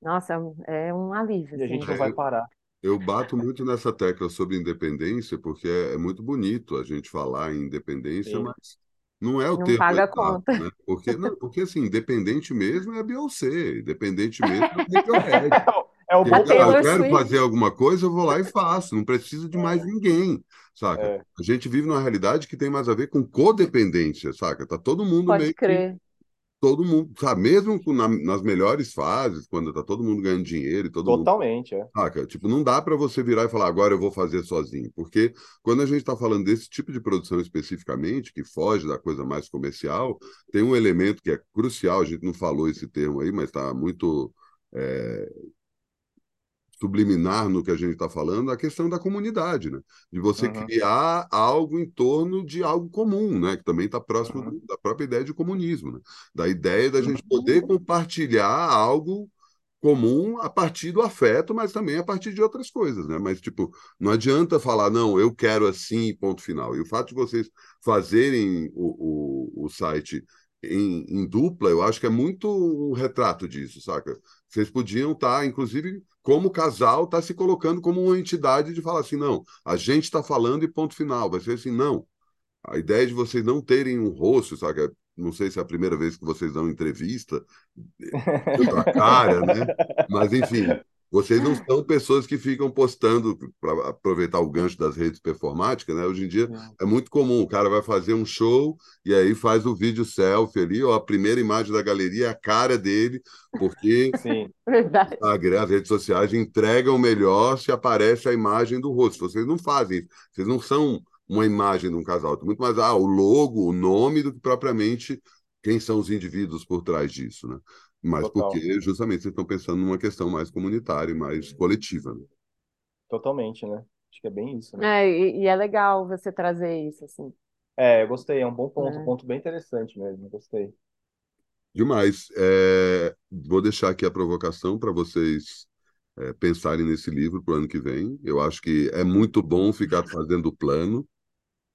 nossa, é um alívio. E a assim, gente não vai parar. Eu bato muito nessa tecla sobre independência, porque é, é muito bonito a gente falar em independência, Sim. mas não é o não termo paga exato, conta. Né? Porque, não, porque, assim, independente mesmo é a Beyoncé, independente mesmo é o Radiohead. É o bom eu, eu quero fazer alguma coisa, eu vou lá e faço, não preciso de mais ninguém, saca? É. A gente vive numa realidade que tem mais a ver com codependência, saca? Tá todo mundo Pode meio crer. Todo mundo, sabe, mesmo na, nas melhores fases, quando tá todo mundo ganhando dinheiro e todo Totalmente, mundo, é. Saca? Tipo, não dá para você virar e falar, agora eu vou fazer sozinho, porque quando a gente está falando desse tipo de produção especificamente, que foge da coisa mais comercial, tem um elemento que é crucial, a gente não falou esse termo aí, mas está muito é, subliminar no que a gente está falando a questão da comunidade, né? De você uhum. criar algo em torno de algo comum, né? Que também está próximo uhum. da própria ideia de comunismo, né? Da ideia da gente poder compartilhar algo comum a partir do afeto, mas também a partir de outras coisas, né? Mas, tipo, não adianta falar, não, eu quero assim, ponto final. E o fato de vocês fazerem o, o, o site em, em, dupla, eu acho que é muito um retrato disso, saca? Vocês podiam estar, tá, inclusive, como casal, está se colocando como uma entidade de falar assim, não, a gente está falando e ponto final. Vai ser assim, não. A ideia de vocês não terem um rosto, sabe? Não sei se é a primeira vez que vocês dão entrevista, outra cara, né? Mas, enfim, vocês não são pessoas que ficam postando para aproveitar o gancho das redes performáticas, né? Hoje em dia é muito comum, o cara vai fazer um show e aí faz o vídeo selfie ali, ó, a primeira imagem da galeria é a cara dele, porque Sim, verdade. Instagram, as redes sociais entregam melhor se aparece a imagem do rosto. Vocês não fazem isso, vocês não são uma imagem de um casal, muito mais ah, o logo, o nome do que propriamente quem são os indivíduos por trás disso, né? Mas Total. porque justamente vocês estão pensando numa questão mais comunitária, mais coletiva. Né? Totalmente, né? Acho que é bem isso. Né? É, e, e, é legal você trazer isso, assim. É, eu gostei, é um bom ponto, um ponto bem interessante mesmo, gostei. Demais. É, vou deixar aqui a provocação para vocês é, pensarem nesse livro para o ano que vem. Eu acho que é muito bom ficar fazendo plano.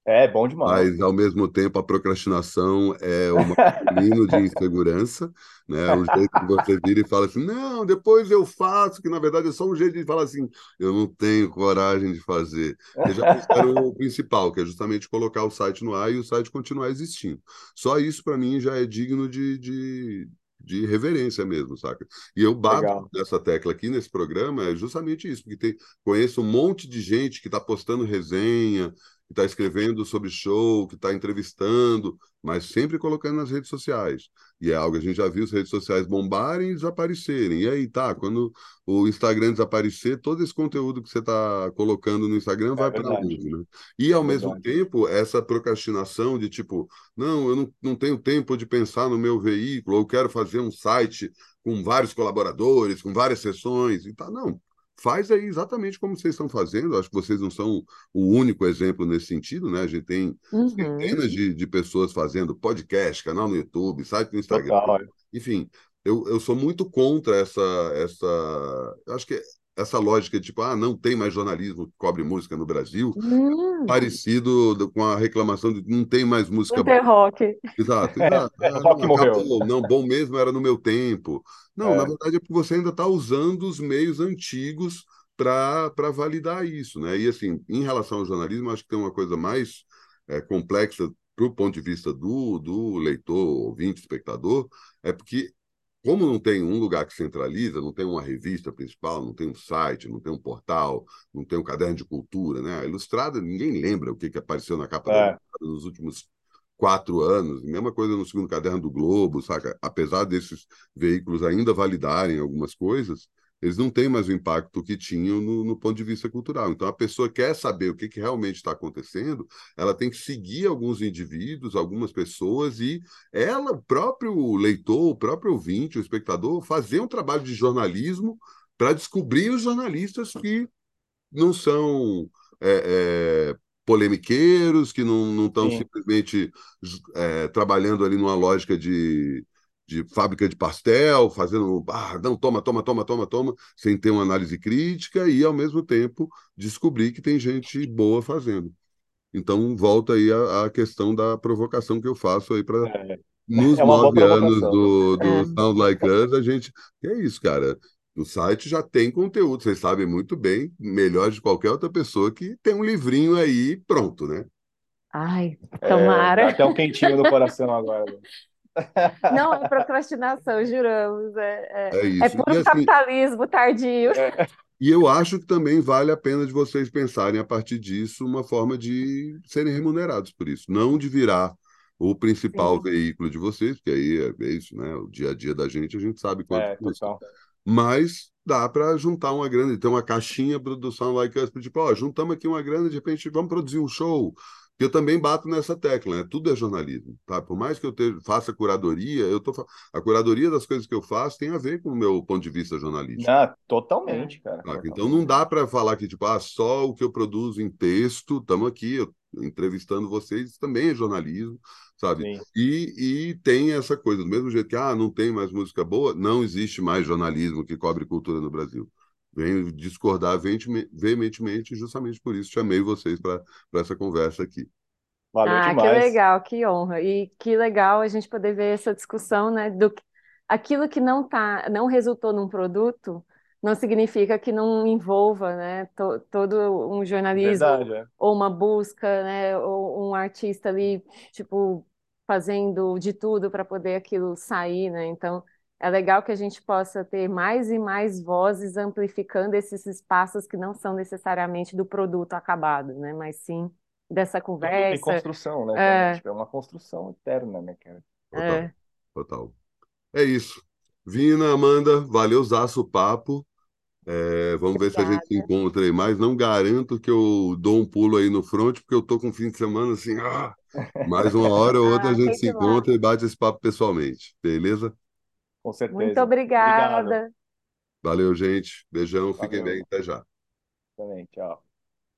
É, bom demais. Mas, ao mesmo tempo, a procrastinação é um caminho de insegurança, né? Um jeito que você vira e fala assim, não, depois eu faço, que na verdade é só um jeito de falar assim, eu não tenho coragem de fazer. Eles já fizeram o principal, que é justamente colocar o site no ar e o site continuar existindo. Só isso, para mim, já é digno de, de, de reverência mesmo, saca? E eu bato Legal. nessa tecla aqui nesse programa é justamente isso, porque tem, conheço um monte de gente que está postando resenha, que está escrevendo sobre show, que está entrevistando, mas sempre colocando nas redes sociais. E é algo que a gente já viu as redes sociais bombarem e desaparecerem. E aí, tá, quando o Instagram desaparecer, todo esse conteúdo que você está colocando no Instagram é vai para onde, né? E, ao é mesmo tempo, essa procrastinação de tipo, não, eu não, não tenho tempo de pensar no meu veículo, eu quero fazer um site com vários colaboradores, com várias sessões e tá, não faz aí exatamente como vocês estão fazendo. Acho que vocês não são o único exemplo nesse sentido, né? A gente tem uhum. centenas de, de pessoas fazendo podcast, canal no YouTube, site no Instagram. Total. É. Enfim, eu, eu sou muito contra essa. essa acho que essa lógica de tipo, ah, não tem mais jornalismo que cobre música no Brasil, hum. parecido com a reclamação de não tem mais música não tem rock. Exato, exato. É, rock não, morreu. Acabou. Não, bom mesmo era no meu tempo. Não, é. na verdade é porque você ainda está usando os meios antigos para validar isso, né? E assim, em relação ao jornalismo, acho que tem uma coisa mais é, complexa para o ponto de vista do, do leitor, ouvinte, espectador, é porque como não tem um lugar que centraliza, não tem uma revista principal, não tem um site, não tem um portal, não tem um caderno de cultura, né? A Ilustrada, ninguém lembra o que, que apareceu na capa é. da nos últimos quatro anos. Mesma coisa no segundo caderno do Globo, saca? Apesar desses veículos ainda validarem algumas coisas, eles não têm mais o impacto que tinham no, no, ponto de vista cultural. Então, a pessoa quer saber o que, que realmente está acontecendo, ela tem que seguir alguns indivíduos, algumas pessoas, e ela, o próprio leitor, o próprio ouvinte, o espectador, fazer um trabalho de jornalismo para descobrir os jornalistas que não são é, é, polemiqueiros, que não estão simplesmente é, trabalhando ali numa lógica de de fábrica de pastel, fazendo, ah, não, toma, toma, toma, toma, toma, sem ter uma análise crítica e, ao mesmo tempo, descobrir que tem gente boa fazendo. Então, volta aí a, a questão da provocação que eu faço aí para. É. Nos é nove anos do, do é. Sound Like Us, a gente. Que é isso, cara. O site já tem conteúdo, vocês sabem muito bem, melhor de qualquer outra pessoa que tem um livrinho aí pronto, né? Ai, tomara. É, dá até um quentinho no coração agora. Não é procrastinação, juramos. É, é, é, isso. é puro assim, capitalismo tardio. É. E eu acho que também vale a pena de vocês pensarem a partir disso uma forma de serem remunerados por isso, não de virar o principal Sim. veículo de vocês, porque aí é, é isso, né? O dia a dia da gente, a gente sabe quanto é, custa. Mas dá para juntar uma grana, ter uma caixinha produção like us, tipo, ó, juntamos aqui uma grana, de repente vamos produzir um show, eu também bato nessa tecla, né? Tudo é jornalismo, tá? Por mais que eu te, faça curadoria, eu tô a curadoria das coisas que eu faço tem a ver com o meu ponto de vista jornalístico. Ah, totalmente, cara. Tá? Totalmente. Então não dá para falar que tipo, ah, só o que eu produzo em texto, estamos aqui eu, entrevistando vocês, também é jornalismo, sabe? E, e tem essa coisa, do mesmo jeito que ah, não tem mais música boa, não existe mais jornalismo que cobre cultura no Brasil venho discordar veementemente, justamente por isso chamei vocês para essa conversa aqui. Valeu ah, demais. que legal, que honra. E que legal a gente poder ver essa discussão, né? Do aquilo que não tá, não resultou num produto, não significa que não envolva, né? To, todo um jornalismo Verdade, é. ou uma busca, né? Ou um artista ali, tipo, fazendo de tudo para poder aquilo sair, né? Então, é legal que a gente possa ter mais e mais vozes amplificando esses espaços que não são necessariamente do produto acabado, né? Mas sim dessa conversa. Tem construção, né? É, tipo, é uma construção eterna, né, cara? Total, é. total. É isso. Vina, Amanda, valeu zaço o papo. É, vamos Obrigada. ver se a gente se encontra aí mais. Não garanto que eu dou um pulo aí no front, porque eu tô com fim de semana assim, ah, mais uma hora ou outra ah, a gente se encontra lá. e bate esse papo pessoalmente, beleza? Com certeza. Muito obrigada. Obrigado. Valeu, gente. Beijão, Valeu. fiquem bem, até já. Também, tchau.